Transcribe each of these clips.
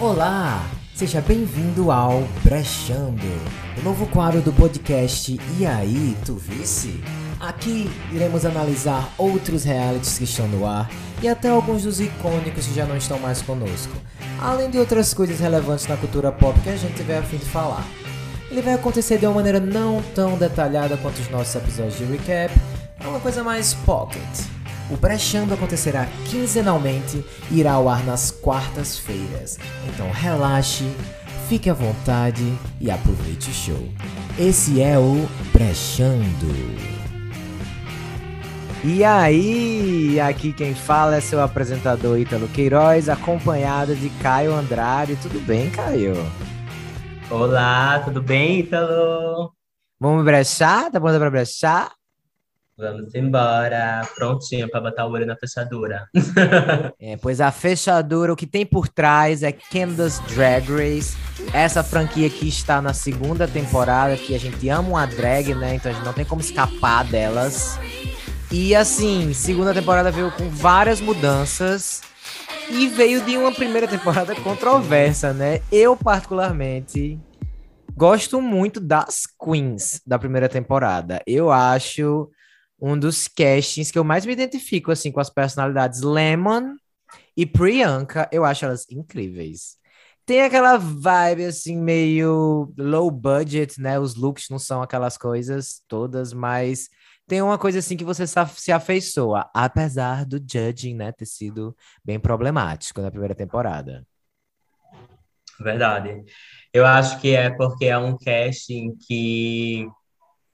Olá, seja bem-vindo ao Brechando, o novo quadro do podcast E aí, tu visse? Aqui iremos analisar outros realities que estão no ar e até alguns dos icônicos que já não estão mais conosco, além de outras coisas relevantes na cultura pop que a gente tiver a fim de falar. Ele vai acontecer de uma maneira não tão detalhada quanto os nossos episódios de recap, é uma coisa mais pocket. O Brechando acontecerá quinzenalmente e irá ao ar nas quartas-feiras. Então relaxe, fique à vontade e aproveite o show. Esse é o Brechando. E aí, aqui quem fala é seu apresentador Ítalo Queiroz, acompanhado de Caio Andrade. Tudo bem, Caio? Olá, tudo bem, Ítalo? Vamos brechar? Tá bom pra brechar? Vamos embora. Prontinho para botar o olho na fechadura. é, pois a fechadura, o que tem por trás é Candace Drag Race. Essa franquia que está na segunda temporada, que a gente ama uma drag, né? Então a gente não tem como escapar delas. E assim, segunda temporada veio com várias mudanças. E veio de uma primeira temporada controversa, né? Eu, particularmente, gosto muito das queens da primeira temporada. Eu acho um dos castings que eu mais me identifico, assim, com as personalidades Lemon e Priyanka. Eu acho elas incríveis. Tem aquela vibe, assim, meio low budget, né? Os looks não são aquelas coisas todas, mas tem uma coisa, assim, que você se afeiçoa. Apesar do judging, né, ter sido bem problemático na primeira temporada. Verdade. Eu acho que é porque é um casting que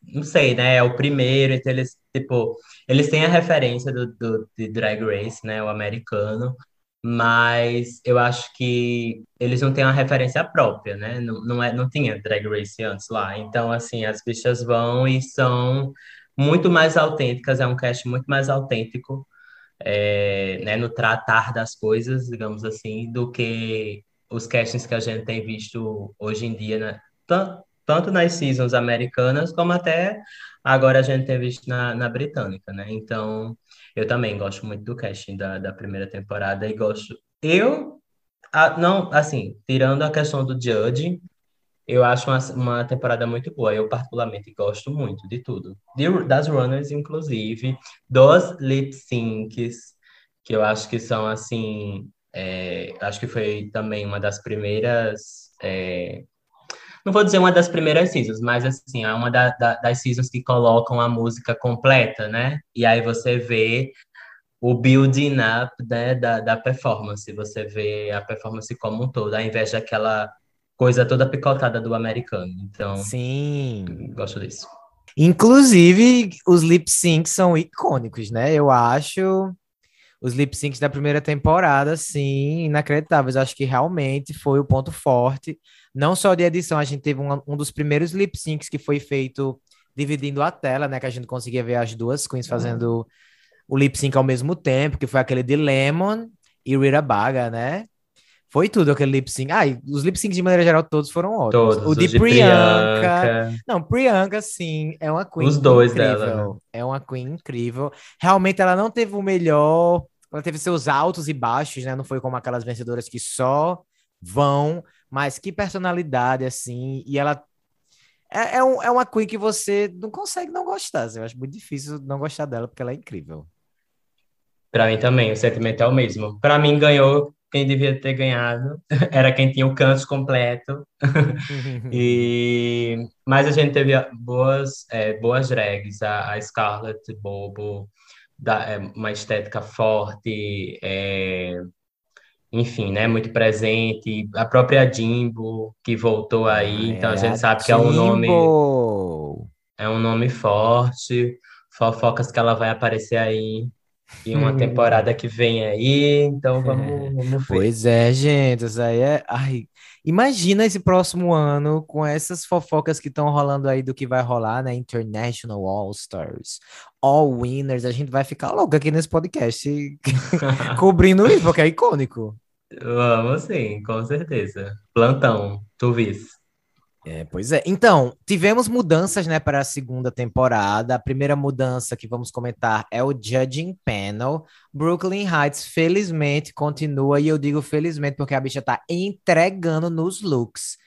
não sei, né? É o primeiro, então eles, tipo, eles têm a referência do, do de Drag Race, né? O americano, mas eu acho que eles não têm uma referência própria, né? Não, não, é, não tinha Drag Race antes lá. Então, assim, as bichas vão e são muito mais autênticas, é um cast muito mais autêntico, é, né? No tratar das coisas, digamos assim, do que os castings que a gente tem visto hoje em dia, né? Nas seasons americanas como até agora a gente tem visto na, na britânica, né? Então, eu também gosto muito do casting da, da primeira temporada e gosto. Eu, a, não, assim, tirando a questão do Judge, eu acho uma, uma temporada muito boa. Eu, particularmente, gosto muito de tudo. De, das runners, inclusive, dos lip syncs, que eu acho que são, assim. É, acho que foi também uma das primeiras. É, não vou dizer uma das primeiras seasons, mas assim, é uma da, da, das seasons que colocam a música completa, né? E aí você vê o building up né, da, da performance, você vê a performance como um todo, ao invés daquela coisa toda picotada do americano. Então, sim, gosto disso. Inclusive, os lip syncs são icônicos, né? Eu acho os lip syncs da primeira temporada, sim, inacreditáveis. Acho que realmente foi o ponto forte não só de edição, a gente teve um, um dos primeiros lip syncs que foi feito dividindo a tela, né? Que a gente conseguia ver as duas queens fazendo uhum. o lip sync ao mesmo tempo, que foi aquele de Lemon e Rita Baga, né? Foi tudo aquele lip sync. Ah, os lip syncs de maneira geral todos foram ótimos. Todos, o de, de Priyanka. Priyanka. Não, Priyanka sim, é uma queen Os dois incrível. dela. Né? É uma queen incrível. Realmente ela não teve o melhor, ela teve seus altos e baixos, né? Não foi como aquelas vencedoras que só vão mas que personalidade, assim, e ela é, é, um, é uma Queen que você não consegue não gostar. Assim, eu acho muito difícil não gostar dela, porque ela é incrível. Para mim também, o sentimento é o mesmo. Para mim, ganhou quem devia ter ganhado. Era quem tinha o canto completo. e... Mas a gente teve boas, é, boas drags. A, a Scarlett Bobo, da, é, uma estética forte, é, enfim, né, muito presente. A própria Jimbo, que voltou aí, então a gente sabe que é um nome é um nome forte, fofocas que ela vai aparecer aí em uma temporada que vem aí, então vamos, vamos ver. Pois é, gente, isso aí é, ai, imagina esse próximo ano com essas fofocas que estão rolando aí do que vai rolar, né, International All Stars, All Winners, a gente vai ficar louco aqui nesse podcast cobrindo isso, porque é icônico. Vamos sim, com certeza. Plantão, tu vis. É, pois é. Então, tivemos mudanças, né, para a segunda temporada. A primeira mudança que vamos comentar é o Judging Panel. Brooklyn Heights, felizmente, continua, e eu digo felizmente porque a bicha tá entregando nos looks.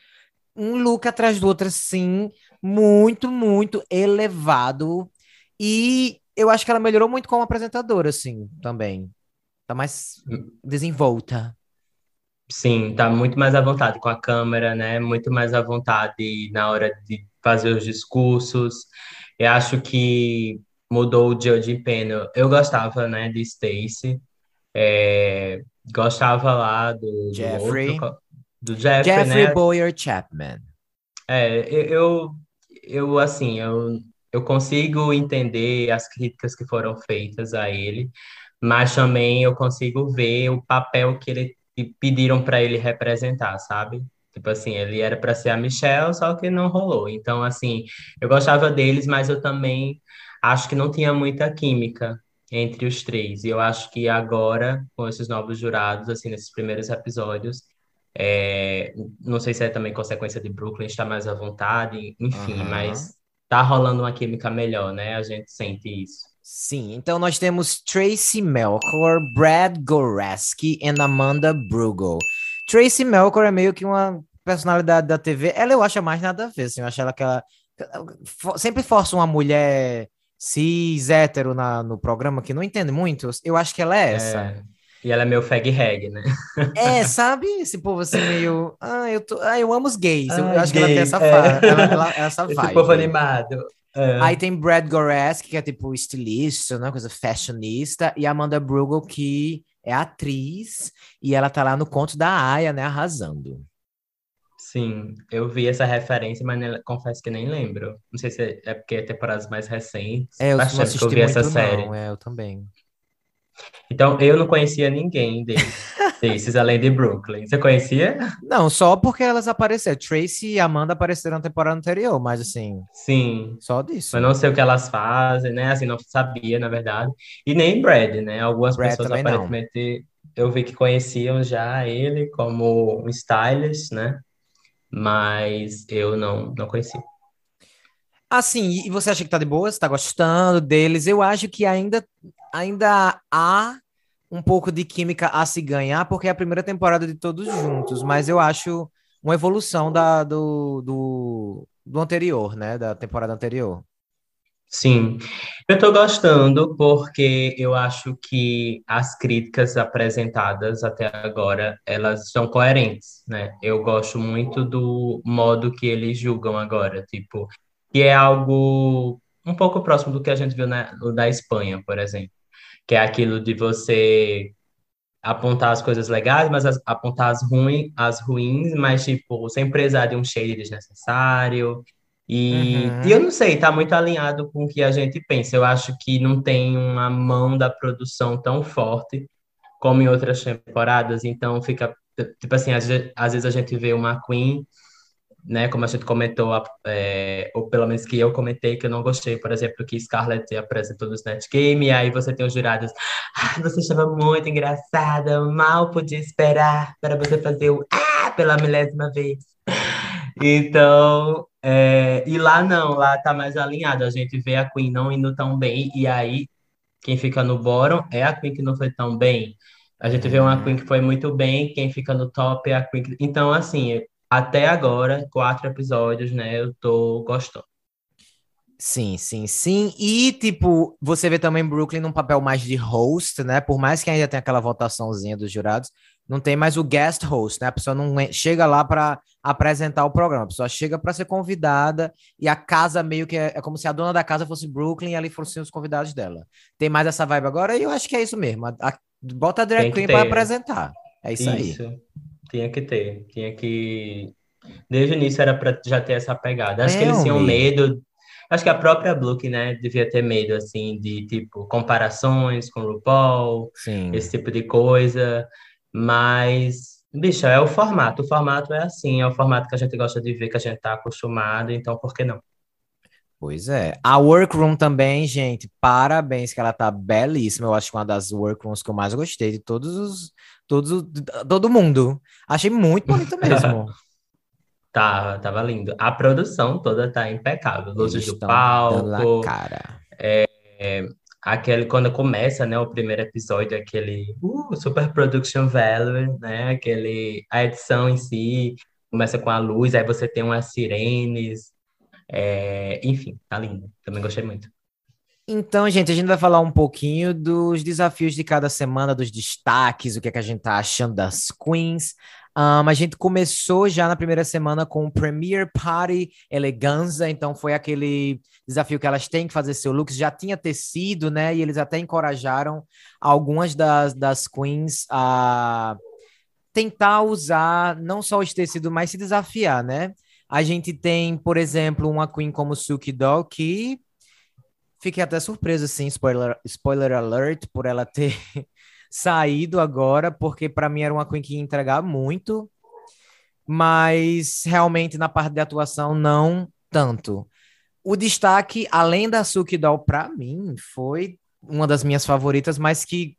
Um look atrás do outro, sim, muito, muito elevado. E eu acho que ela melhorou muito como apresentadora, assim, também. Tá mais desenvolta. Sim, tá muito mais à vontade com a câmera, né? Muito mais à vontade na hora de fazer os discursos. Eu acho que mudou o Judge Panel. Eu gostava, né, de Stacy. É, gostava lá do, Jeffrey. Do, outro, do Jeffrey, Jeffrey né? Boyer Chapman. É, eu, eu, assim, eu, eu consigo entender as críticas que foram feitas a ele, mas também eu consigo ver o papel que ele pediram para ele representar, sabe? Tipo assim, ele era para ser a Michelle, só que não rolou. Então, assim, eu gostava deles, mas eu também acho que não tinha muita química entre os três. E eu acho que agora, com esses novos jurados, assim, nesses primeiros episódios, é, não sei se é também consequência de Brooklyn estar mais à vontade, enfim, Aham. mas tá rolando uma química melhor, né? A gente sente isso. Sim, então nós temos Tracy Melkor, Brad Goreski e Amanda Brugel. Tracy Melkor é meio que uma personalidade da TV. Ela eu acho mais nada a ver, assim, eu acho ela que ela sempre força uma mulher cis, hétero na, no programa que não entende muito. Eu acho que ela é essa. É, e ela é meio fag rag, né? É, sabe? Esse povo assim meio. Ah, eu, tô... ah, eu amo os gays. Eu Ah, acho que ela tem gay, essa, é. ela, ela- essa Esse vibe. povo animado. É. Aí tem Brad Goreski, que é tipo estilista, né? Coisa fashionista. E Amanda Brugel, que é atriz. E ela tá lá no conto da Aya, né? Arrasando. Sim, eu vi essa referência, mas confesso que nem lembro. Não sei se é porque é temporadas mais recentes. É, eu não assisti que eu vi essa série. não. É, eu também. Então, eu não conhecia ninguém desses, desses além de Brooklyn. Você conhecia? Não, só porque elas apareceram. Tracy e Amanda apareceram na temporada anterior, mas assim, Sim. só disso. Mas não sei o que elas fazem, né? Assim, não sabia, na verdade. E nem Brad, né? Algumas Brad pessoas também não. aparentemente eu vi que conheciam já ele como um stylist, né? Mas eu não, não conhecia. Assim, e você acha que tá de boa? Você tá gostando deles? Eu acho que ainda, ainda há um pouco de química a se ganhar, porque é a primeira temporada de todos juntos, mas eu acho uma evolução da, do, do, do anterior, né? Da temporada anterior. Sim, eu tô gostando porque eu acho que as críticas apresentadas até agora, elas são coerentes, né? Eu gosto muito do modo que eles julgam agora, tipo, que é algo um pouco próximo do que a gente viu na, da Espanha, por exemplo, que é aquilo de você apontar as coisas legais, mas as- apontar as ruins, as ruins, mas tipo, sem prezar de um shade desnecessário. E, Uhum. e eu não sei, tá muito alinhado com o que a gente pensa. Eu acho que não tem uma mão da produção tão forte como em outras temporadas, então fica tipo assim, às, às vezes a gente vê uma Queen, né, como a gente comentou, é, ou pelo menos que eu comentei que eu não gostei, por exemplo, que Scarlett apresentou no Snatch Game, e aí você tem os jurados, ah, você estava muito engraçada, mal podia esperar para você fazer o ah pela milésima vez. Então, é, e lá não, lá tá mais alinhado, a gente vê a Queen não indo tão bem, e aí quem fica no bottom é a Queen que não foi tão bem. A gente vê uma. Queen que foi muito bem, quem fica no top é a Queen que... Então, assim, até agora, quatro episódios, né, eu tô gostando. Sim, sim, sim. E, tipo, você vê também Brooklyn num papel mais de host, né? Por mais que ainda tenha aquela votaçãozinha dos jurados, não tem mais o guest host, né? A pessoa não é- chega lá para apresentar o programa, a pessoa chega para ser convidada e a casa meio que é, é como se a dona da casa fosse Brooklyn e ali fossem os convidados dela. Tem mais essa vibe agora e eu acho que é isso mesmo. A- a- bota a drag queen para apresentar. É isso, aí. Tinha que ter, tinha que... Desde o início era pra já ter essa pegada. Acho que eles tinham Realmente. medo... Acho que a própria Brooke, né, devia ter medo, assim, de, tipo, comparações com o RuPaul, Sim. esse tipo de coisa, mas, bicho, é o formato, o formato é assim, é o formato que a gente gosta de ver, que a gente tá acostumado, então por que não? Pois é. A Workroom também, gente, parabéns, que ela tá belíssima. Eu acho que uma das Workrooms que eu mais gostei de todos os. Todos, os- todo mundo. Achei muito bonita mesmo. Tá, tava lindo. A produção toda tá impecável. Luzes do palco. cara. É, é, aquele, quando começa, né, o primeiro episódio, aquele uh, super production value, né? Aquele, a edição em si começa com a luz, aí você tem umas sirenes. É, enfim, tá lindo. Também gostei muito. Então, gente, a gente vai falar um pouquinho dos desafios de cada semana, dos destaques, o que, é que a gente tá achando das queens. Um, a gente começou já na primeira semana com o Premier Party Eleganza, então foi aquele desafio que elas têm que fazer seu look. Já tinha tecido, né? E eles até encorajaram algumas das, das queens a tentar usar não só esse tecido, mas se desafiar, né? A gente tem, por exemplo, uma queen como Suki Doll que Fiquei até surpreso, assim, spoiler, spoiler alert, por ela ter saído agora, porque para mim era uma Queen que ia entregar muito, mas realmente na parte de atuação não tanto. O destaque, além da Suki Doll, para mim, foi uma das minhas favoritas, mas que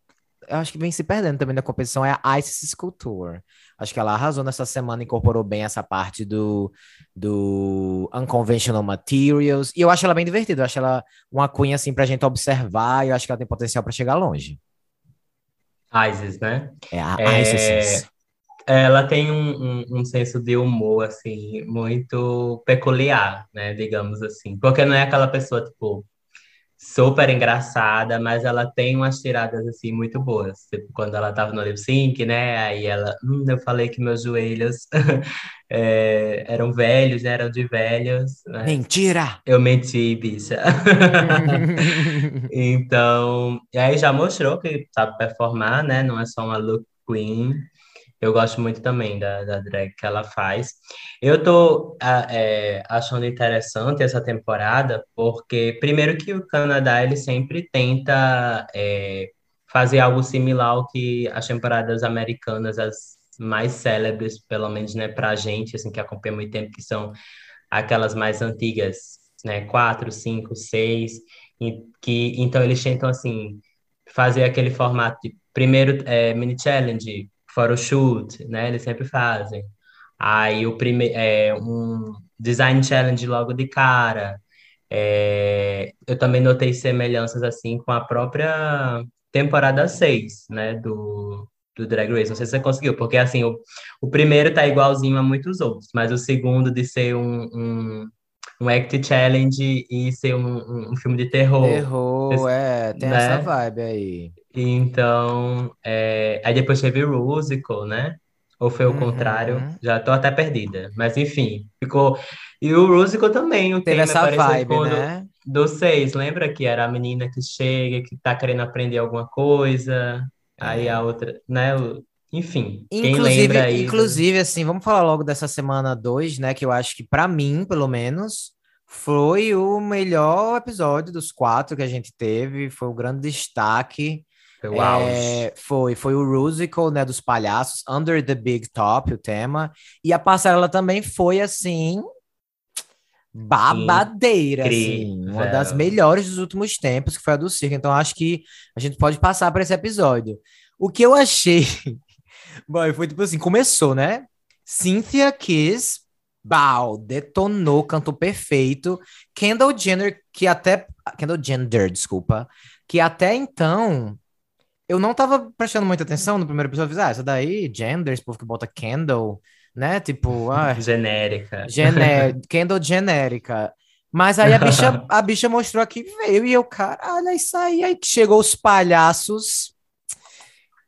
eu acho que vem se perdendo também na competição, é a Ice Sculpture. Acho que ela arrasou nessa semana, incorporou bem essa parte do, do Unconventional Materials. E eu acho ela bem divertida. Eu acho ela uma cunha assim pra gente observar. E eu acho que ela tem potencial para chegar longe. Isis, né? É a é... Isis. Ela tem um, um, um, senso de humor, assim, muito peculiar, né? Digamos assim. Porque não é aquela pessoa, tipo, super engraçada, mas ela tem umas tiradas assim muito boas. Tipo, quando ela tava no lip sync, né? Aí ela, hum, eu falei que meus joelhos é, eram velhos, né? Eram de velhos. Mentira! Eu menti, bicha. então, e aí já mostrou que sabe performar, né? Não é só uma look queen. Eu gosto muito também da, da drag que ela faz. Eu tô é, achando interessante essa temporada, porque primeiro que o Canadá ele sempre tenta é, fazer algo similar ao que as temporadas americanas, as mais célebres, pelo menos, né, pra gente, assim, que acompanha muito tempo, que são aquelas mais antigas, né, quatro, cinco, seis, que, então eles tentam, assim, fazer aquele formato de, primeiro, é, mini challenge, photoshoot, né? Eles sempre fazem. Aí o primeiro é um design challenge logo de cara. É, eu também notei semelhanças assim com a própria temporada 6, né, do, do Drag Race. Não sei se você conseguiu, porque assim, o, o primeiro tá igualzinho a muitos outros, mas o segundo de ser um, um, um act challenge e ser um, um filme de terror. Terror, é, tem né? essa vibe aí. Então, é... aí depois teve o Rusical, né? Ou foi o uhum. contrário? Já tô até perdida. Mas enfim, ficou. E o Rusical também, o Teve essa vibe, né? Do, do seis, lembra que era a menina que chega, que tá querendo aprender alguma coisa, aí a outra, né? Enfim, inclusive, aí. Inclusive, assim, vamos falar logo dessa semana 2, né? Que eu acho que, para mim, pelo menos, foi o melhor episódio dos quatro que a gente teve. Foi o grande destaque. Foi o é, Foi, foi o Rusical, né, dos palhaços, Under the Big Top, o tema. E a passarela também foi, assim, babadeira, assim. Uma das melhores dos últimos tempos, que foi a do circo. Então, acho que a gente pode passar para esse episódio. O que eu achei... Bom, foi tipo assim, começou, né? Cynthia Kiss, Bau, detonou, cantou perfeito. Kendall Jenner, que até... Kendall Jenner, desculpa. Que até então eu não tava prestando muita atenção no primeiro episódio. Eu ah, essa daí, gender, esse povo que bota candle, né? Tipo, ah, genérica. Gené candle genérica. Mas aí a bicha, a bicha mostrou aqui veio e eu, caralho, é isso aí. Aí chegou os palhaços.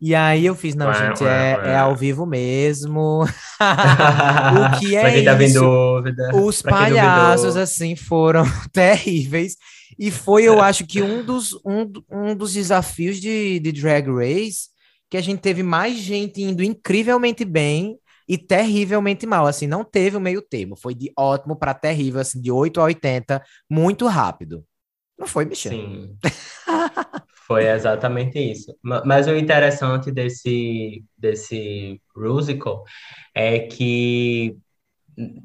E aí eu fiz, não, ué, gente, ué, é, ué. é ao vivo mesmo. o que é tá isso? dúvida. Os palhaços, assim, foram terríveis. E foi, eu acho que um dos, um, um dos desafios de, de Drag Race que a gente teve mais gente indo incrivelmente bem e terrivelmente mal. Assim, não teve o meio termo. Foi de ótimo para terrível, assim, de 8 a 80, muito rápido. Não foi, Michel? Sim. foi exatamente isso. Mas o interessante desse, desse musical é que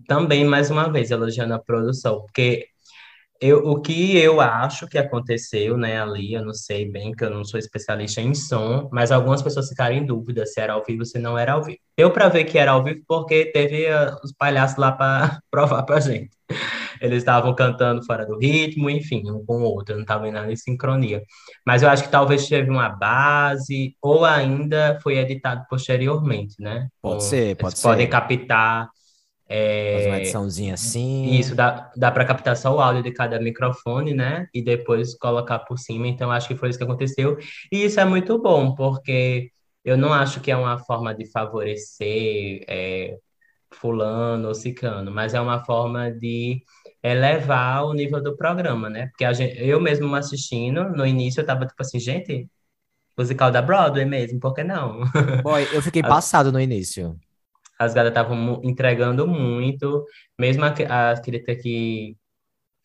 também, mais uma vez, elogiando a produção, porque eu, o que eu acho que aconteceu, né, ali, eu não sei bem, que eu não sou especialista em som, mas algumas pessoas ficaram em dúvida se era ao vivo ou se não era ao vivo. Eu para ver que era ao vivo porque teve uh, os palhaços lá para provar pra gente. Eles estavam cantando fora do ritmo, enfim, um com o outro, não estavam em nada em sincronia. Mas eu acho que talvez teve uma base, ou ainda foi editado posteriormente, né? Pode ser, pode Eles ser. podem captar Fazer uma é, ediçãozinha assim. isso, dá, dá para captar só o áudio de cada microfone, né? E depois colocar por cima. Então, acho que foi isso que aconteceu. E isso é muito bom, porque eu não acho que é uma forma de favorecer é, fulano ou ciclano, mas é uma forma de elevar o nível do programa, né? Porque gente, eu mesmo assistindo, no início eu tava tipo assim, gente, musical da Broadway mesmo, por que não? Boy, eu fiquei passado no início. As gatas estavam entregando muito, mesmo a, a crítica que,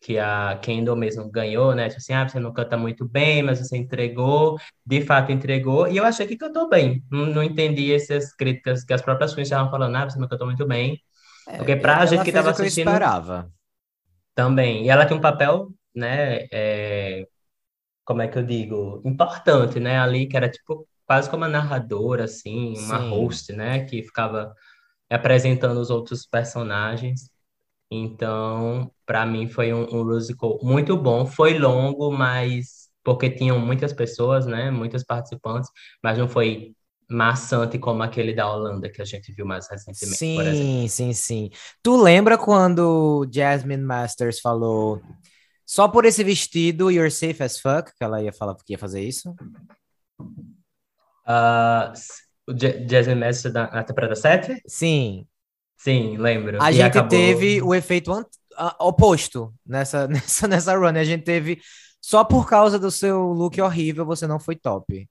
que a Kendall mesmo ganhou, né? Tipo assim, ah, você não canta muito bem, mas você entregou, de fato entregou, e eu achei que cantou bem. Não, não entendi essas críticas que as próprias queens estavam falando, ah, você não cantou muito bem. Porque pra Ela gente que fez tava o que eu assistindo esperava. também. E ela tem um papel, né? é, como é que eu digo? Importante, né? Ali, que era tipo quase como uma narradora, assim, uma Sim. host, né? Que ficava apresentando os outros personagens. Então, para mim foi um, um musical muito bom. Foi longo, mas porque tinham muitas pessoas, né? Muitas participantes, mas não foi maçante como aquele da Holanda que a gente viu mais recentemente. Sim, sim, sim. Tu lembra quando Jasmine Masters falou só por esse vestido, you're safe as fuck, que ela ia falar que ia fazer isso? S- o Ja- Jasmine Master da, temporada 7? Sim. Sim, lembro. A E gente acabou- teve o efeito oposto nessa, nessa, nessa run. A gente teve só por causa do seu look horrível, você não foi top.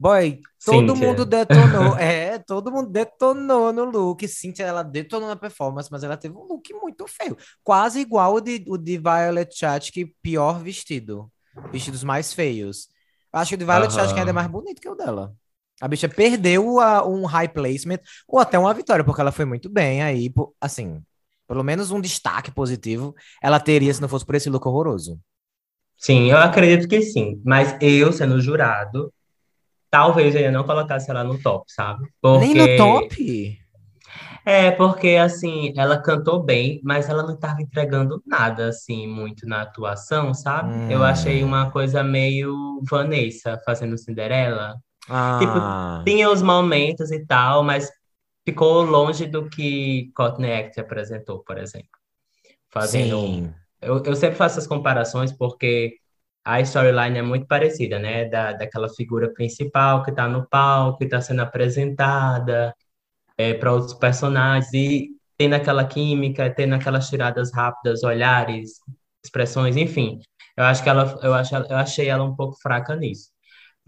Boy, todo Cynthia. mundo detonou. É, todo mundo detonou no look. Cynthia, ela detonou na performance, mas ela teve um look muito feio. Quase igual o de, o de Violet Chachki, pior vestido. Vestidos mais feios. Acho que o de Violet Aham. Chachki ainda é mais bonito que o dela. A bicha perdeu a- um high placement ou até uma vitória, porque ela foi muito bem aí. Assim, pelo menos um destaque positivo ela teria se não fosse por esse look horroroso. Sim, eu acredito que sim. Mas eu, sendo jurado, talvez eu não colocasse ela no top, sabe? Nem no Porque- top? É, porque assim, ela cantou bem, mas ela não estava entregando nada assim muito na atuação, sabe? Eu Hum. achei uma coisa meio Vanessa fazendo Cinderela. Ah, Tinha os momentos e tal, mas ficou longe do que Courtney Act apresentou, por exemplo. Fazendo sim. eu, eu sempre faço essas comparações porque a storyline é muito parecida, né? Da, daquela figura principal que está no palco, que está sendo apresentada para outros personagens, e tendo aquela química, tendo aquelas tiradas rápidas, olhares, expressões, enfim. Eu acho que ela, eu, acho, eu achei ela um pouco fraca nisso.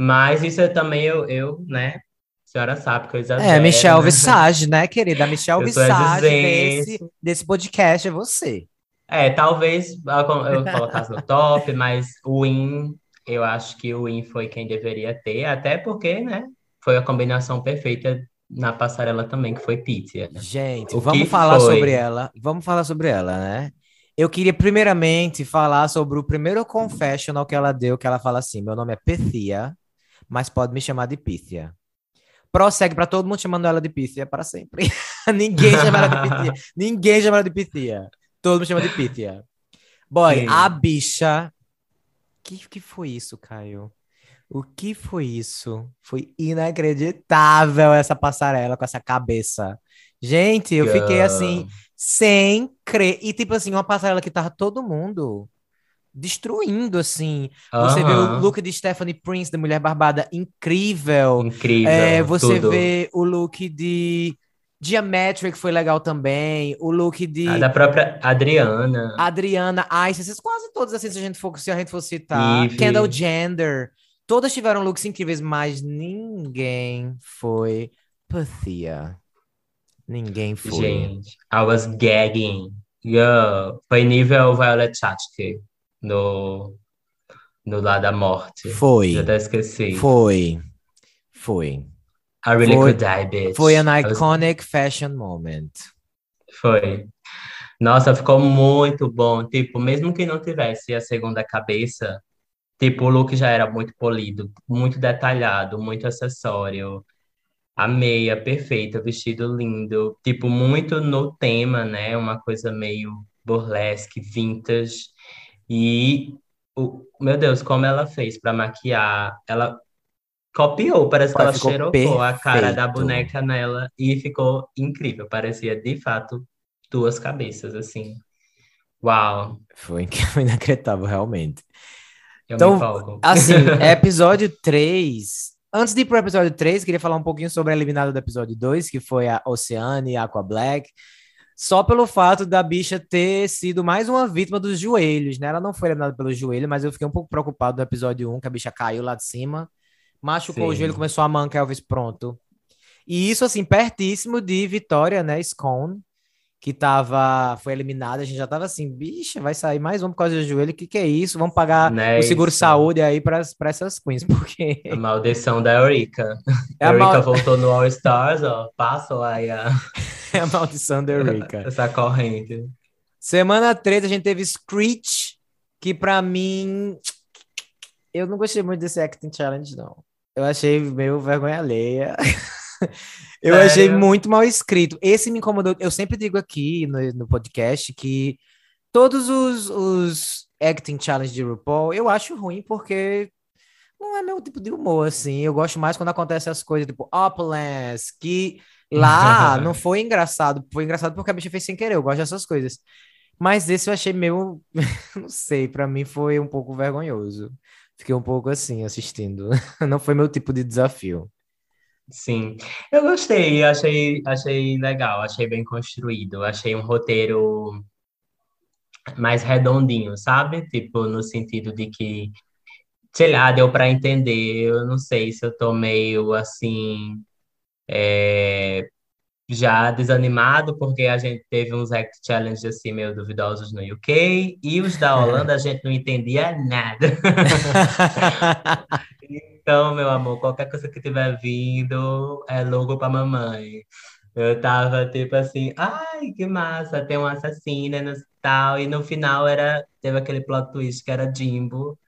Mas isso é também eu, eu, né? A senhora sabe que eu exagero, É, Michelle né? Visage, né, querida? Michelle Visage desse, desse podcast é você. É, talvez eu colocasse no top, mas o Win, eu acho que o Win foi quem deveria ter, até porque, né, foi a combinação perfeita na passarela também, que foi Pitya. Gente, O vamos falar foi? sobre ela. Vamos falar sobre ela, né? Eu queria primeiramente falar sobre o primeiro confessional que ela deu, que ela fala assim: meu nome é Pythia, mas pode me chamar de Pythia. Prossegue para todo mundo chamando ela de Pythia para sempre. Ninguém chama ela de Pythia. Ninguém chama ela de Pythia. Todo mundo chama de Pythia. Boy, Sim. a bicha. Que que foi isso, Caio? O que foi isso? Foi inacreditável essa passarela com essa cabeça. Gente, eu fiquei assim, sem crer. E tipo assim, uma passarela que tava todo mundo destruindo, assim. Você vê o look de Stephanie Prince, da Mulher Barbada, incrível. Incrível, É, você tudo. vê o look de Geometric, foi legal também. O look de A da própria Adriana. Adriana Ice, essas quase todas, assim, se a gente for, se a gente for citar. Eve. Kendall Gender. Todas tiveram looks incríveis, mas ninguém foi Pythia. Ninguém foi. Gente, I was gagging. Yo, foi nível Violet Chachki no, no Lá da Morte. Foi. Já até esqueci. Foi. Foi. I really Foi- could die, bitch. Foi an I was- iconic fashion moment. Foi. Nossa, ficou muito bom. Tipo, mesmo que não tivesse a segunda cabeça, tipo, o look já era muito polido, muito detalhado, muito acessório. A meia perfeita, vestido lindo, tipo, muito no tema, né? Uma coisa meio burlesque, vintage. E, o, meu Deus, como ela fez para maquiar. Ela copiou, parece que ela Ficou xerocou a cara da perfeito. boneca nela e ficou incrível. Parecia, de fato, duas cabeças, assim. Uau, Foi inacreditável, realmente. eu Então, assim, episódio 3. Antes de ir pro episódio 3, queria falar um pouquinho sobre a eliminada do episódio 2, que foi a Oceane e a Aqua Black. Só pelo fato da bicha ter sido mais uma vítima dos joelhos, né? Ela não foi eliminada pelo joelho, mas eu fiquei um pouco preocupado no episódio 1, que a bicha caiu lá de cima, machucou o Sim. joelho, começou a mancar Elvis pronto. E isso, assim, pertíssimo de Vitória, né? Scone, que tava, foi eliminada. A gente já tava assim, bicha, vai sair mais um por causa do joelho. O que que é isso? Vamos pagar Né, o seguro isso. saúde aí para essas queens, porque A maldição da Eurica. É a Eurica mal- voltou no All Stars, ó. Passou aí a, é a maldição da Eurica. essa corrente. Semana 3 a gente teve Screech, que pra mim eu não gostei muito desse acting challenge não. Eu achei meio vergonha alheia. Eu Sério? achei muito mal escrito. Esse me incomodou. Eu sempre digo aqui no, no podcast que todos os, os acting challenge de RuPaul eu acho ruim porque não é meu tipo de humor, assim. Eu gosto mais quando acontecem as coisas tipo Opulence, que lá não foi engraçado. Foi engraçado porque a bicha fez sem querer. Eu gosto dessas coisas. Mas esse eu achei meio. Não sei, pra mim foi um pouco vergonhoso. Fiquei um pouco assim assistindo. Não foi meu tipo de desafio. Sim, eu gostei, achei, achei legal, achei bem construído, achei um roteiro mais redondinho, sabe? Tipo, no sentido de que, sei lá, deu para entender, eu não sei se eu tô meio assim, é, já desanimado, porque a gente teve uns act challenges assim meio duvidosos no UK, e os da Holanda a gente não entendia nada. Então, meu amor, qualquer coisa que tiver vindo é logo pra mamãe. Eu tava tipo assim, ai, que massa, tem um assassino e tal. E no final era, teve aquele plot twist que era Jimbo.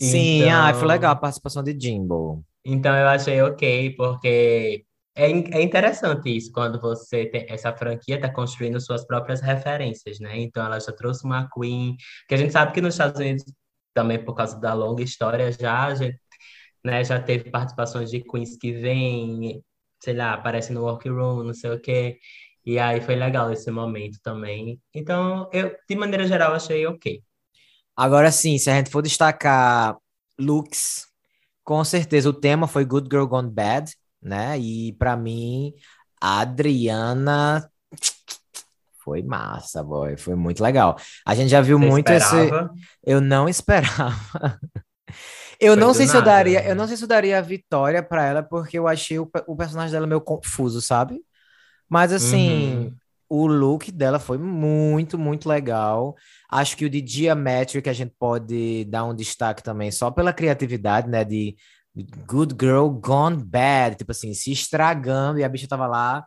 Sim, Então- ah, foi legal a participação de Jimbo. Então eu achei ok, porque é, é interessante isso, quando você tem essa franquia tá construindo suas próprias referências, né? Então ela já trouxe uma Queen, que a gente sabe que nos Estados Unidos, também por causa da longa história, já, a gente, né, já teve participações de Queens que vêm, sei lá, aparecem no workroom, não sei o quê. E aí foi legal esse momento também. Então, eu, de maneira geral, achei ok. Agora sim, se a gente for destacar looks, com certeza o tema foi Good Girl Gone Bad, né? E pra mim, a Adriana foi massa, boy, foi muito legal. A gente já viu Você muito esse. esperava? Eu não esperava. Eu Foi não sei se eu nada. daria, eu não sei se eu daria a vitória pra ela, porque eu achei o, o personagem dela meio confuso, sabe? Mas assim, Uhum. o look dela foi muito, muito legal. Acho que o de Geometric a gente pode dar um destaque também, só pela criatividade, né? De Good Girl Gone Bad, tipo assim, se estragando, e a bicha tava lá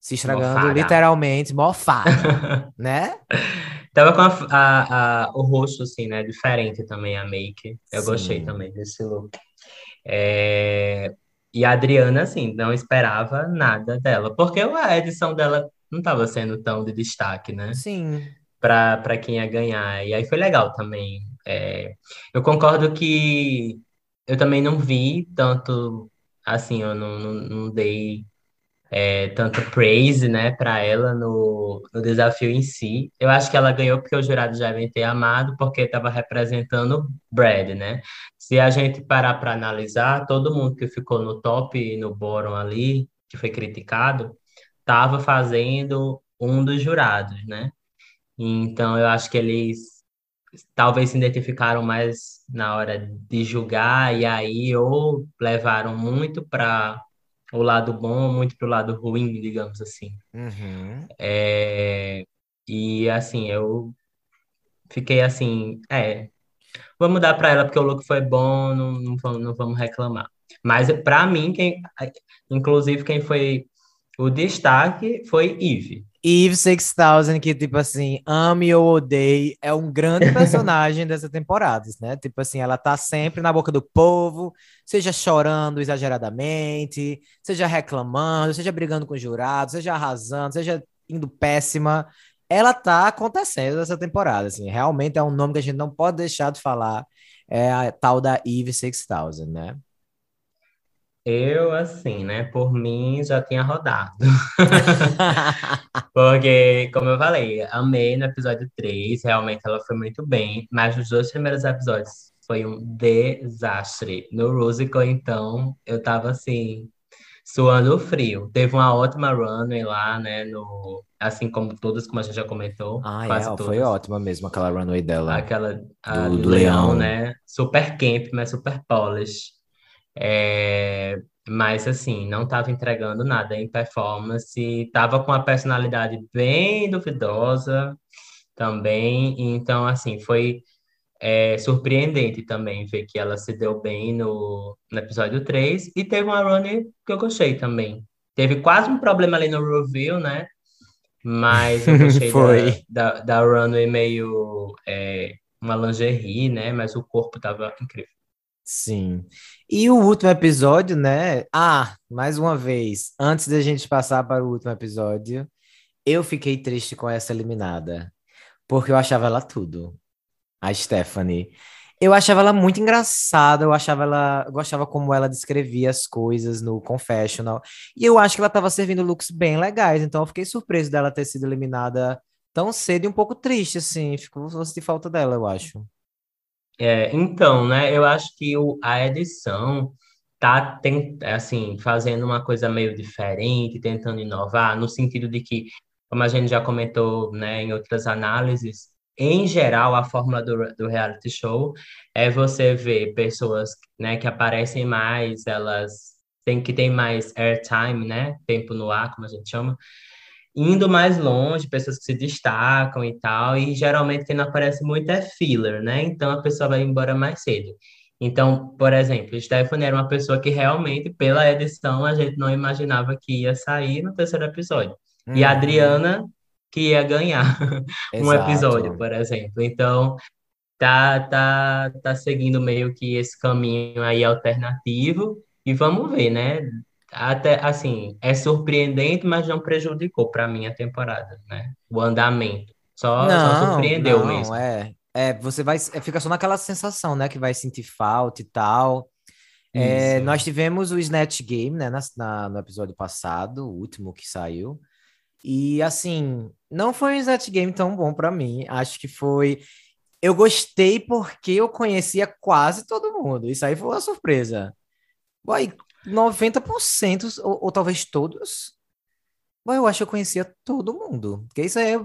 se estragando Mofada. literalmente, mofada, né? Tava com a, a- a- o rosto, assim, né? Diferente também, a make. Eu Sim. gostei também desse look. É, E a Adriana, assim, não esperava nada dela. Porque a edição dela não estava sendo tão de destaque, né? Sim. Pra quem ia ganhar. E aí foi legal também. É, Eu concordo que eu também não vi tanto, assim, eu não, não, não dei é, tanto praise, né, para ela no, no desafio em si. Eu acho que ela ganhou porque os jurados já devem ter amado, porque estava representando Brad, né? Se a gente parar para analisar, todo mundo que ficou no top e no bottom ali, que foi criticado, estava fazendo um dos jurados, né? Então eu acho que eles talvez se identificaram mais na hora de julgar e aí ou levaram muito para o lado bom, muito para o lado ruim, digamos assim. Uhum. É, e assim, eu fiquei assim, é, vamos dar para ela porque o look foi bom, não, não vamos, não vamos reclamar. Mas para mim, quem, inclusive quem foi o destaque foi Eve. Eve 6000, que, tipo assim, ame ou odeie, é um grande personagem dessa temporada, né? Tipo assim, ela tá sempre na boca do povo, seja chorando exageradamente, seja reclamando, seja brigando com o jurado, seja arrasando, seja indo péssima. Ela tá acontecendo essa temporada, assim. Realmente é um nome que a gente não pode deixar de falar. É a tal da Eve 6000, né? Eu, assim, né, por mim já tinha rodado. Porque, como eu falei, amei no episódio 3, realmente ela foi muito bem, mas os dois primeiros episódios foi um desastre. No Rusical, então, eu tava assim, suando frio. Teve uma ótima runway lá, né, no, assim como todas, como a gente já comentou. Ah, quase é, todas. foi ótima mesmo aquela runway dela. Aquela Do- do, leão, leão. né? Super camp, mas super polish. É, mas assim, não estava entregando nada em performance, estava com a personalidade bem duvidosa também, então assim, foi é, surpreendente também ver que ela se deu bem no, no episódio 3 e teve uma runner que eu gostei também. Teve quase um problema ali no review, né? Mas eu gostei Foi. da, da, da runway meio é, uma lingerie, né? Mas o corpo tava incrível. Sim. E o último episódio, né? Ah, mais uma vez, antes da gente passar para o último episódio, eu fiquei triste com essa eliminada, porque eu achava ela tudo, a Stephanie. Eu achava ela muito engraçada, eu achava ela, eu gostava como ela descrevia as coisas no confessional, e eu acho que ela estava servindo looks bem legais, então eu fiquei surpreso dela ter sido eliminada tão cedo e um pouco triste, assim, ficou sentir falta dela, eu acho. É, então, né? Eu acho que o, a edição tá tem, assim fazendo uma coisa meio diferente, tentando inovar, no sentido de que, como a gente já comentou, né, em outras análises, em geral, a fórmula do, do reality show é você ver pessoas, né, que aparecem mais, elas têm que ter mais airtime, né, tempo no ar, como a gente chama, indo mais longe, pessoas que se destacam e tal, e geralmente quem não aparece muito é filler, né? Então a pessoa vai embora mais cedo. Então, por exemplo, Stephanie era uma pessoa que realmente, pela edição, a gente não imaginava que ia sair no terceiro episódio. E a Uhum, Adriana, que ia ganhar um episódio, por exemplo. Então, tá, tá, tá seguindo meio que esse caminho aí alternativo, e vamos ver, né? Até assim, é surpreendente, mas não prejudicou para mim a temporada, né? O andamento. Só, só Não, surpreendeu não, mesmo. é. É, você vai, é, fica só naquela sensação, né, que vai sentir falta e tal. É, nós tivemos o Snatch Game, né, na, na- no episódio passado, o último que saiu. E assim, não foi um Snatch Game tão bom pra mim. Acho que foi. Eu gostei porque eu conhecia quase todo mundo. Isso aí foi uma surpresa. Boy, 90% ou, ou talvez todos. Boy, eu acho que eu conhecia todo mundo. Porque isso aí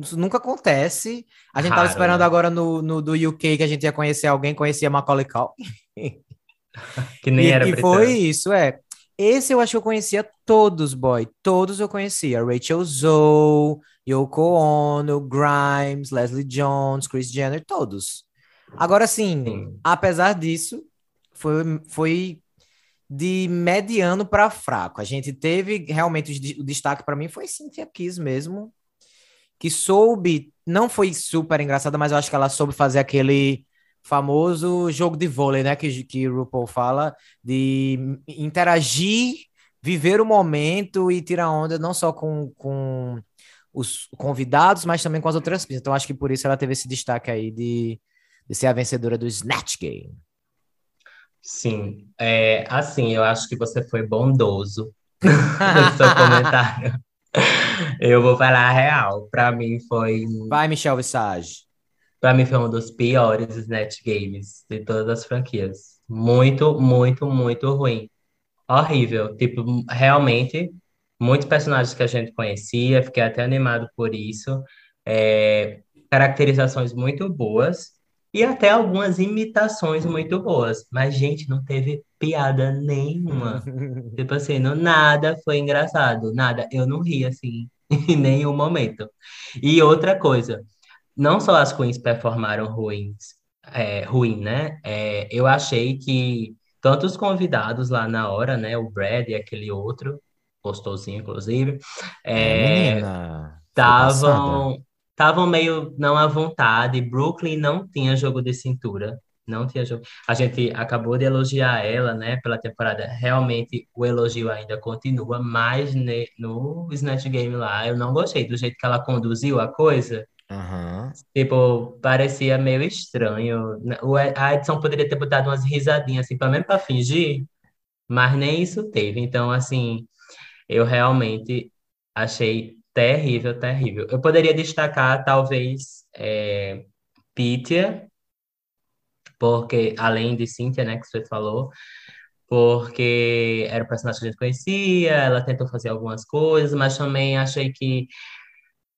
isso nunca acontece. A gente tava Raro, esperando né? agora no, no do UK que a gente ia conhecer alguém, conhecia Macaulay Culkin. Que nem E, era e foi isso, é. Esse eu acho que eu conhecia todos, boy. Todos eu conhecia. Rachel Zoe, Yoko Ono, Grimes, Leslie Jones, Chris Jenner, todos. Agora sim, Sim. apesar disso, foi, foi de mediano para fraco. A gente teve realmente o destaque para mim foi Cynthia Kiss mesmo, que soube, não foi super engraçada, mas eu acho que ela soube fazer aquele famoso jogo de vôlei, né, que que RuPaul fala de interagir, viver o momento e tirar onda não só com, com os convidados, mas também com as outras pistas. Então acho que por isso ela teve esse destaque aí de, de ser a vencedora do Snatch Game. Sim. É, assim, eu acho que você foi bondoso no seu comentário. Eu vou falar a real. Para mim foi, Vai, Michel Visage. para mim foi um dos piores Snatch Games de todas as franquias. Muito, muito, muito ruim. Horrível. Tipo, realmente, muitos personagens que a gente conhecia, fiquei até animado por isso. É, caracterizações muito boas e até algumas imitações muito boas. Mas, gente, não teve piada nenhuma. Tipo assim, não, nada foi engraçado, nada. Eu não ri assim em nenhum momento. E outra coisa, não só as queens performaram ruins, é, ruim, né? É, eu achei que tanto os convidados lá na hora, né? O Brad e aquele outro, gostosinho, inclusive. É, Estavam estavam meio não à vontade. Brooklyn não tinha jogo de cintura. Não tinha jogo. A gente acabou de elogiar ela, né, pela temporada. Realmente o elogio ainda continua, mas ne, no Snatch Game lá eu não gostei do jeito que ela conduziu a coisa. Uhum. Tipo, parecia meio estranho. A edição poderia ter botado umas risadinhas, assim, pelo menos para fingir, mas nem isso teve. Então, assim, eu realmente achei terrível, terrível. Eu poderia destacar, talvez, é, Pitya, porque, além de Cynthia, né, que você falou, porque era o personagem que a gente conhecia, ela tentou fazer algumas coisas, mas também achei que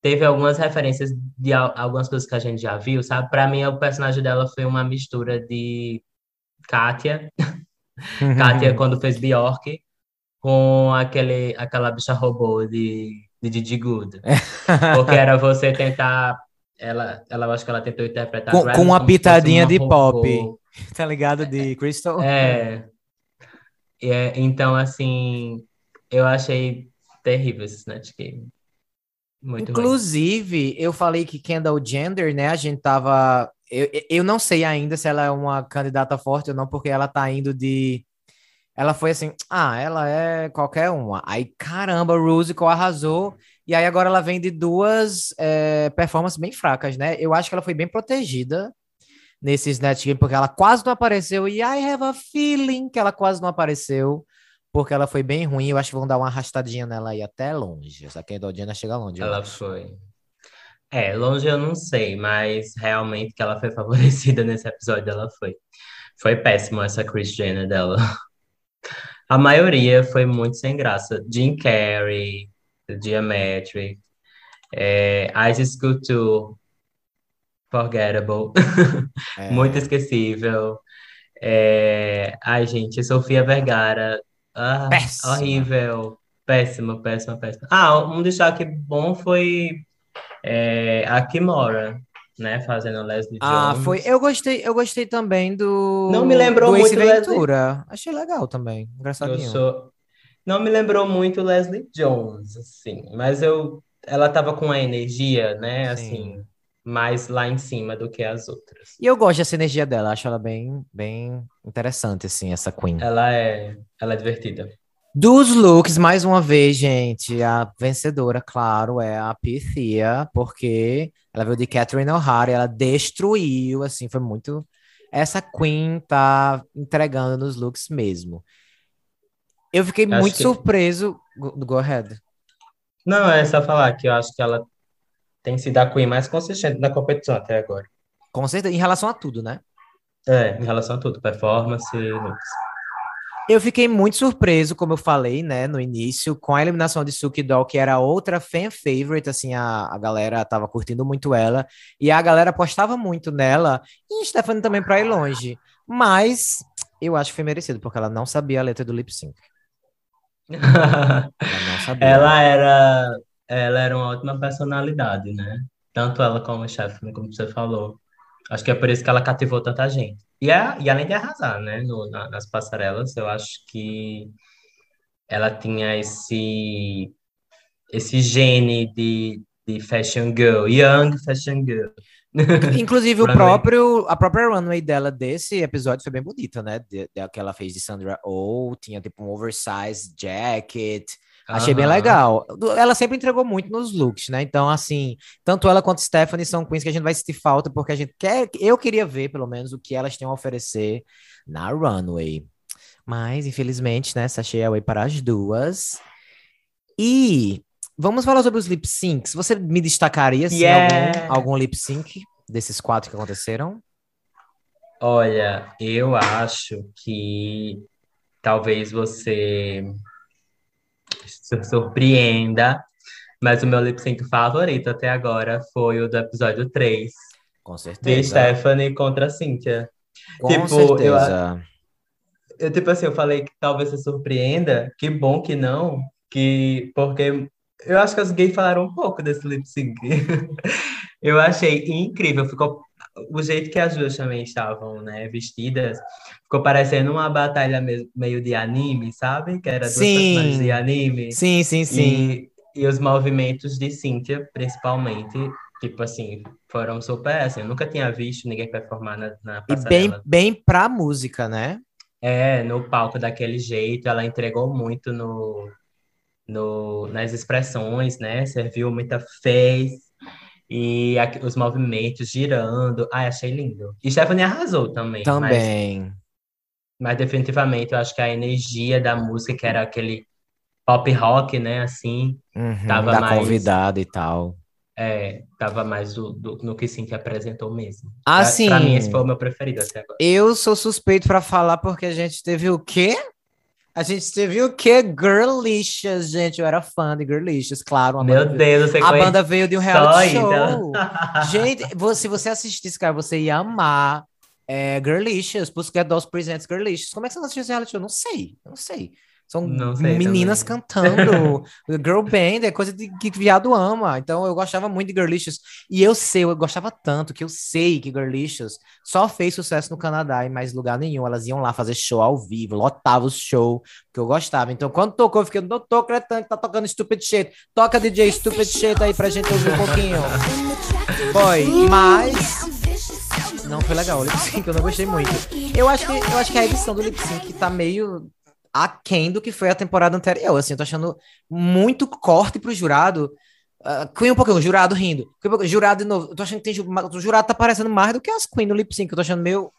teve algumas referências de algumas coisas que a gente já viu, sabe? Para mim, o personagem dela foi uma mistura de Katia, Katia quando fez Bjork, com aquele, aquela bicha robô de, de Didi Good. Porque era você tentar. Ela, ela acho que ela tentou interpretar. Com, com uma pitadinha uma de robô. pop. Tá ligado? De Crystal? É. é. Então, assim, eu achei terrível esse Snatch Game. Muito Inclusive, ruim. eu falei que Kendall Gender, né? A gente tava. Eu, eu não sei ainda se ela é uma candidata forte ou não, porque ela tá indo de. Ela foi assim, ah, ela é qualquer uma. Aí, caramba, Rusical arrasou. E aí agora ela vem de duas é, performances bem fracas, né? Eu acho que ela foi bem protegida nesse Snatch Game, porque ela quase não apareceu. E I have a feeling que ela quase não apareceu porque ela foi bem ruim. Eu acho que vão dar uma arrastadinha nela aí até longe. Essa Kendall Jenner chega longe. Ela foi. É, longe eu não sei, mas realmente que ela foi favorecida nesse episódio, ela foi. Foi péssimo essa Chris Jenner dela. A maioria foi muito sem graça. Jim Carrey, Geometric, é, Ice Couture, Forgettable, é. muito esquecível. É, ai, gente, Sofia Vergara, ah, péssima. horrível. Péssima, péssima, péssima. Ah, um destaque bom foi é, a Kimora, né? Fazendo Leslie ah, Jones. Ah, foi. Eu gostei, eu gostei também do. Não me lembrou do muito Ventura. Leslie... Achei legal também. Engraçadinho. Eu sou... Não me lembrou muito Leslie Jones, assim. Mas eu. Ela tava com a energia, né? Sim. Assim mais lá em cima do que as outras. E eu gosto dessa energia dela, acho ela bem, bem interessante, assim, essa Queen. Ela é, ela é divertida. Dos looks, mais uma vez, gente, a vencedora, claro, é a Pythia, porque ela veio de Catherine O'Hara, ela destruiu, assim, foi muito... Essa Queen tá entregando nos looks mesmo. Eu fiquei acho muito que... surpreso... Go, go ahead. Não, é só falar que eu acho que ela tem sido a Queen mais consistente na competição até agora. Com certeza, em relação a tudo, né? É, em relação a tudo, performance, looks. Eu fiquei muito surpreso, como eu falei, né, no início, com a eliminação de Suki Doll, que era outra fan favorite, assim, a, a galera tava curtindo muito ela, e a galera apostava muito nela, e Stephanie também para ir longe. Mas eu acho que foi merecido, porque ela não sabia a letra do lip sync. ela não sabia. Ela era ela era uma ótima personalidade, né? Tanto ela como o chefe, como você falou. Acho que é por isso que ela cativou tanta gente. E, é, e além de arrasar, né, no, na, nas passarelas, eu acho que ela tinha esse, esse gene de, de fashion girl, young fashion girl. Inclusive, o próprio, a própria runway dela desse episódio foi bem bonita, né? De, de, que ela fez de Sandra Oh, tinha tipo um oversized jacket, Achei bem legal. Ela sempre entregou muito nos looks, né? Então, assim, tanto ela quanto Stephanie são queens que a gente vai sentir falta, porque a gente quer. Eu queria ver, pelo menos, o que elas têm a oferecer na runway. Mas, infelizmente, né? Sachei away para as duas. E vamos falar sobre os lip syncs. Você me destacaria assim, yeah. algum, algum lip sync desses quatro que aconteceram? Olha, eu acho que talvez você se surpreenda. Mas o meu lip sync favorito até agora foi o do episódio 3. Com certeza. De Stephanie contra Cynthia. Com tipo, certeza. Eu, eu, tipo assim, eu falei que talvez se surpreenda. Que bom que não. Que, porque eu acho que as gays falaram um pouco desse lip sync. Eu achei incrível, ficou o jeito que as duas também estavam, né, vestidas, ficou parecendo uma batalha meio de anime, sabe? Que era duas Sim. personagens de anime. Sim, sim, sim. E, e os movimentos de Cynthia, principalmente, tipo assim, foram super, assim, eu nunca tinha visto ninguém performar na, na E bem, bem pra música, né? É, no palco daquele jeito, ela entregou muito no, no, nas expressões, né? Serviu muita face e aqui- os movimentos girando. Ai, achei lindo. E Stephanie arrasou também, mas, Também. mas definitivamente eu acho que a energia da música, que era aquele pop rock, né? Assim, Uhum, Tava da mais- convidada e tal. é, tava mais do, do- no que Cintia apresentou mesmo. Ah, Pra- sim. Pra mim, esse foi o meu preferido até agora. Eu sou suspeito pra falar porque a gente teve o quê? A gente teve o quê? Girlicious, gente. Eu era fã de Girlicious, claro. Meu Deus, você A conhece banda veio de um só reality então? show. Gente, vo- se você assistisse, cara, você ia amar é, Girlicious, Pussycat Dolls Presents Girlicious. Como é que você não assistiu esse reality show? Não sei, não sei. São sei meninas também. cantando. Girl band é coisa de, que viado ama. Então eu gostava muito de Girlicious. E eu sei, eu gostava tanto que eu sei que Girlicious só fez sucesso no Canadá e mais lugar nenhum. Elas iam lá fazer show ao vivo, lotava o show que eu gostava. Então quando tocou, eu fiquei, não tô acreditando que tá tocando Stupid Shit. Toca DJ Stupid Shit aí pra gente ouvir um pouquinho. Foi, mas não foi legal o lip sync, eu não gostei muito. Eu acho que, eu acho que a edição do lip sync tá meio aquém do que foi a temporada anterior. Assim, eu tô achando muito corte pro jurado. Uh, Queen um pouquinho, jurado rindo. Queen jurado de novo. Eu tô achando que tem, o jurado tá parecendo mais do que as Queen no lip sync. Eu tô achando meio.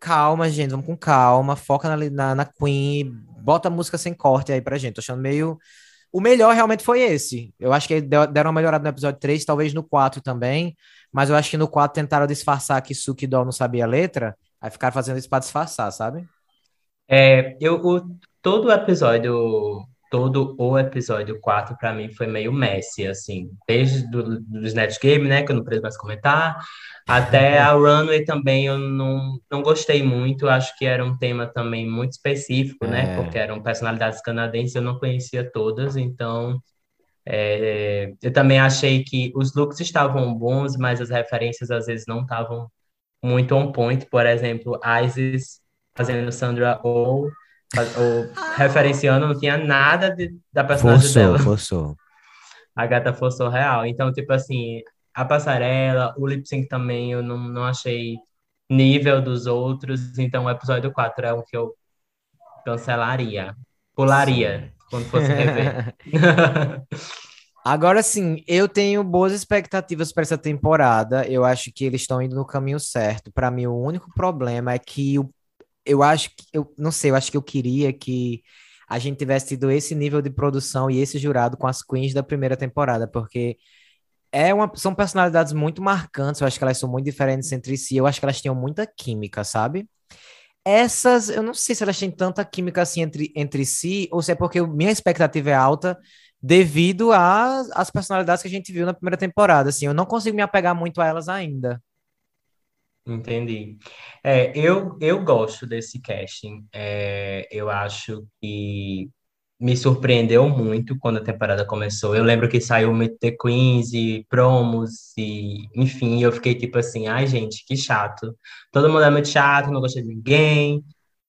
Calma, gente, vamos com calma. Foca na, na, na Queen. Bota a música sem corte aí pra gente. Tô achando meio. O melhor realmente foi esse. Eu acho que deram uma melhorada no episódio 3, talvez no 4 também. Mas eu acho que no 4 tentaram disfarçar que Suki Doll não sabia a letra. Aí ficaram fazendo isso pra disfarçar, sabe? É, eu, o, todo o episódio, todo o episódio 4 pra mim foi meio messy, assim, desde do, do Snatch Game, né, que eu não preciso mais comentar, até a Runway também eu não, não gostei muito, acho que era um tema também muito específico, né, É. porque eram personalidades canadenses, eu não conhecia todas, então é, eu também achei que os looks estavam bons, mas as referências às vezes não estavam muito on point, por exemplo, Isis fazendo Sandra Oh, ou referenciando, não tinha nada de- da personagem Forçou, dela. forçou. A gata forçou real. Então, tipo assim, a passarela, o lip sync também eu não, não achei nível dos outros. Então, o episódio 4 é um que eu cancelaria. Pularia, quando fosse rever. Agora sim, eu tenho boas expectativas para essa temporada. Eu acho que eles estão indo no caminho certo. Para mim, o único problema é que o, eu acho que eu não sei, eu acho que eu queria que a gente tivesse tido esse nível de produção e esse jurado com as queens da primeira temporada, porque é uma, são personalidades muito marcantes. Eu acho que elas são muito diferentes entre si. Eu acho que elas tinham muita química, sabe? Essas, eu não sei se elas têm tanta química assim entre, entre si, ou se é porque minha expectativa é alta devido às personalidades que a gente viu na primeira temporada. Assim, eu não consigo me apegar muito a elas ainda. Entendi. É, eu, eu gosto desse casting. É, eu acho que me surpreendeu muito quando a temporada começou. Eu lembro que saiu Meet the Queens e promos e, enfim, eu fiquei tipo assim, ai, gente, que chato. Todo mundo é muito chato, não gostei de ninguém.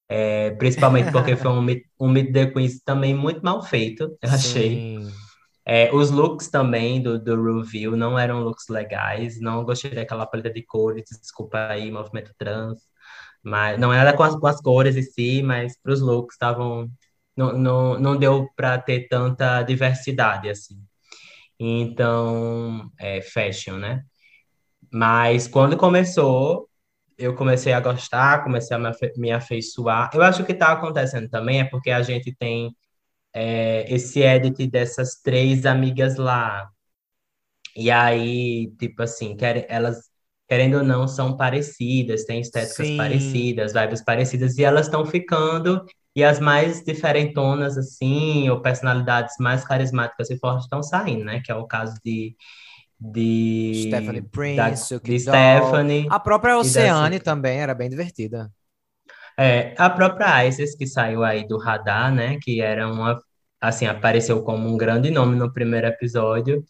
É, principalmente porque foi um um Meet the Queens também muito mal feito, eu achei. Sim. É, os looks também do, do review não eram looks legais, não gostei daquela paleta de cores, desculpa aí, movimento trans, mas não era com as, com as cores em si, mas para os looks estavam. Não, não, não deu para ter tanta diversidade assim. Então, é fashion, né? Mas quando começou, eu comecei a gostar, comecei a me afe- me afeiçoar. Eu acho que está acontecendo também é porque a gente tem é, esse edit dessas três amigas lá. E aí, tipo assim, querem, elas, querendo ou não, são parecidas, têm estéticas Sim. parecidas, vibes parecidas, e elas estão ficando, e as mais diferentonas, assim, ou personalidades mais carismáticas e fortes estão saindo, né? Que é o caso de. De, Stephanie da, Prince, Suki de Doll. Stephanie. A própria da Oceane também era bem divertida. É, a própria Isis, que saiu aí do radar, né? Que era uma. Assim, apareceu como um grande nome no primeiro episódio.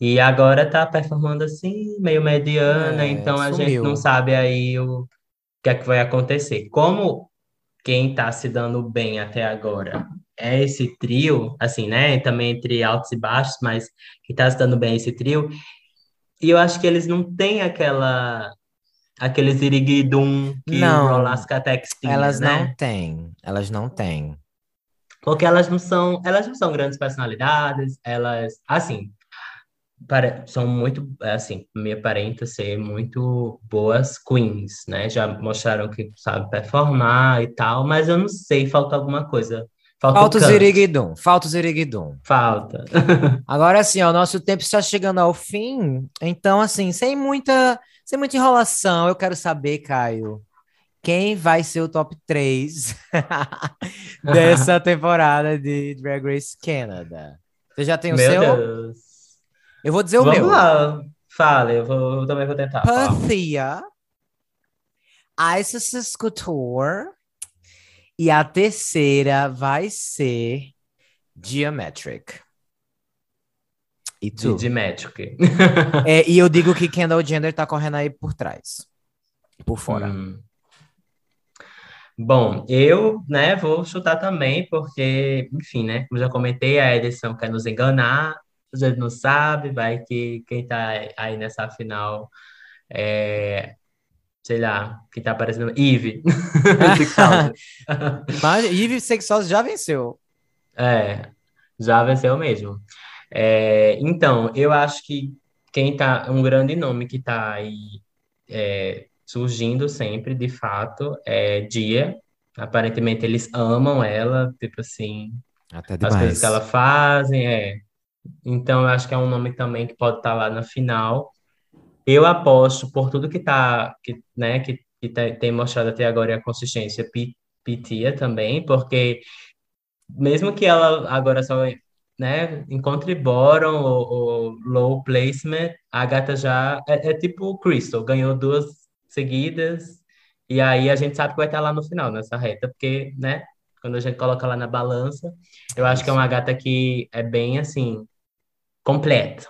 E agora tá performando assim, meio mediana, É, então a gente não sabe aí o que é que vai acontecer. Como quem tá se dando bem até agora é esse trio, assim, né? Também entre altos e baixos, mas que tá se dando bem é esse trio. E eu acho que eles não têm aquela aquele ziriguidum que Não. o Rolascatex tinha, Elas né? não têm. Elas não têm. Porque elas não são, elas não são grandes personalidades, elas, assim, pare- são muito, assim, me aparenta ser muito boas queens, né? Já mostraram que sabe performar e tal, mas eu não sei, falta alguma coisa. Falta Falta o. Ziriguidum. Falta o Ziriguidum. Falta. Agora, assim, o nosso tempo está chegando ao fim. Então, assim, sem muita, sem muita enrolação, eu quero saber, Caio, quem vai ser o top 3 dessa temporada de Drag Race Canada? Você já tem o Meu seu? Deus. Eu vou dizer o Vamos meu. lá, fale, eu, vou, eu também vou tentar. Pathia, Isis Couture e a terceira vai ser Geometric. E tu? Magic. É, e eu digo que Kendall Jenner tá correndo aí por trás. Por fora. Hum. Bom, eu, né, vou chutar também, porque, enfim, né, como já comentei, a edição quer nos enganar, a gente não sabe, vai que quem tá aí nessa final é, sei lá, quem tá aparecendo, Eve. Mas Eve Sexual já venceu. É, já venceu mesmo. É, então, eu acho que quem tá, um grande nome que tá aí é, surgindo sempre, de fato, é Dia. Aparentemente eles amam ela, tipo assim, Até as coisas que ela fazem, é. Então, eu acho que é um nome também que pode estar lá na final. Eu aposto por tudo que tá, que, né, que, que tá- tem mostrado até agora e a consistência, Pi- Pitia também, porque mesmo que ela agora só, né, encontre bottom ou, ou low placement, a gata já é, é tipo Crystal, ganhou duas seguidas, e aí a gente sabe que vai estar lá no final, nessa reta, porque, né, quando a gente coloca lá na balança, eu acho que é uma gata que é bem, assim, completa.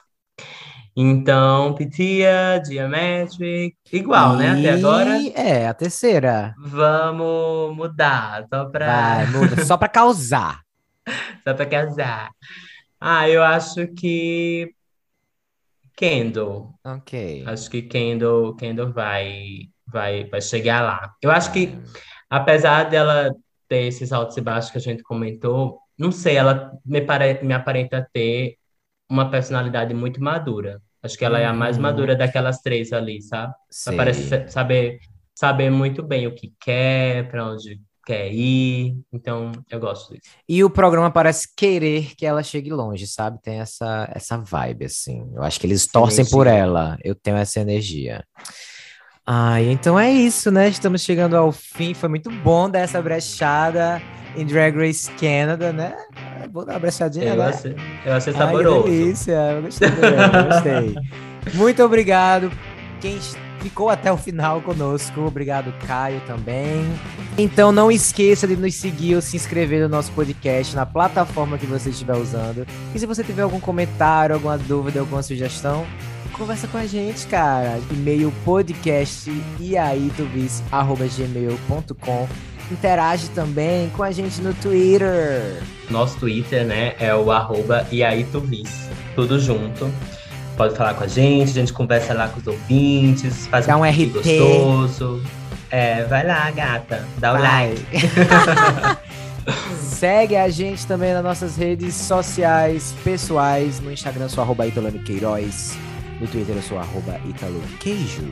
Então, Pitia, Geometric, igual, né, até agora. E é, a terceira. Vamos mudar, só pra, Vai, muda, só pra causar. só pra casar. Ah, eu acho que Kendall. Ok. Acho que Kendall, Kendall vai, vai, vai chegar lá. Eu acho que, apesar dela ter esses altos e baixos que a gente comentou, não sei, ela me, pare, me aparenta ter uma personalidade muito madura. Acho que ela é a mais Uhum. madura daquelas três ali, sabe? Ela parece sa- saber, saber muito bem o que quer, para onde quer ir. Então, eu gosto disso. E o programa parece querer que ela chegue longe, sabe? Tem essa, essa vibe, assim. Eu acho que eles torcem por energia. ela. Eu tenho essa energia. Ai, então é isso, né? Estamos chegando ao fim. Foi muito bom dar essa brechada em Drag Race Canada, né? Bom dar uma brechadinha, Eu né? achei, eu achei Ai, saboroso. que delícia. Eu gostei, eu gostei. Muito obrigado. Quem ficou até o final conosco, obrigado, Caio, também. Então não esqueça de nos seguir ou se inscrever no nosso podcast na plataforma que você estiver usando. E se você tiver algum comentário, alguma dúvida, alguma sugestão, conversa com a gente, cara. E-mail podcast e aí gmail.com. Interage também com a gente no Twitter. Nosso Twitter, né, é o arroba tudo junto. Pode falar com a gente, a gente conversa lá com os ouvintes, faz Dá um pipi RT. gostoso. É, vai lá, gata, dá o Vai. like. Segue a gente também nas nossas redes sociais pessoais. No Instagram, eu sou arroba Italano Queiroz. No Twitter, eu sou arroba Italo Queijo.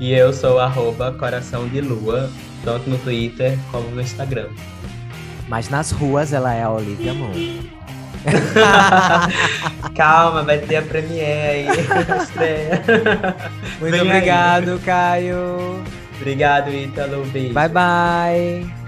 E eu sou arroba coração de lua, tanto no Twitter como no Instagram. Mas nas ruas, ela é a Olivia Moon. Calma, vai ter a premiere aí. estreia. Muito Vem aí. obrigado, Caio. Obrigado, Ítalo. Beijo. Bye, bye.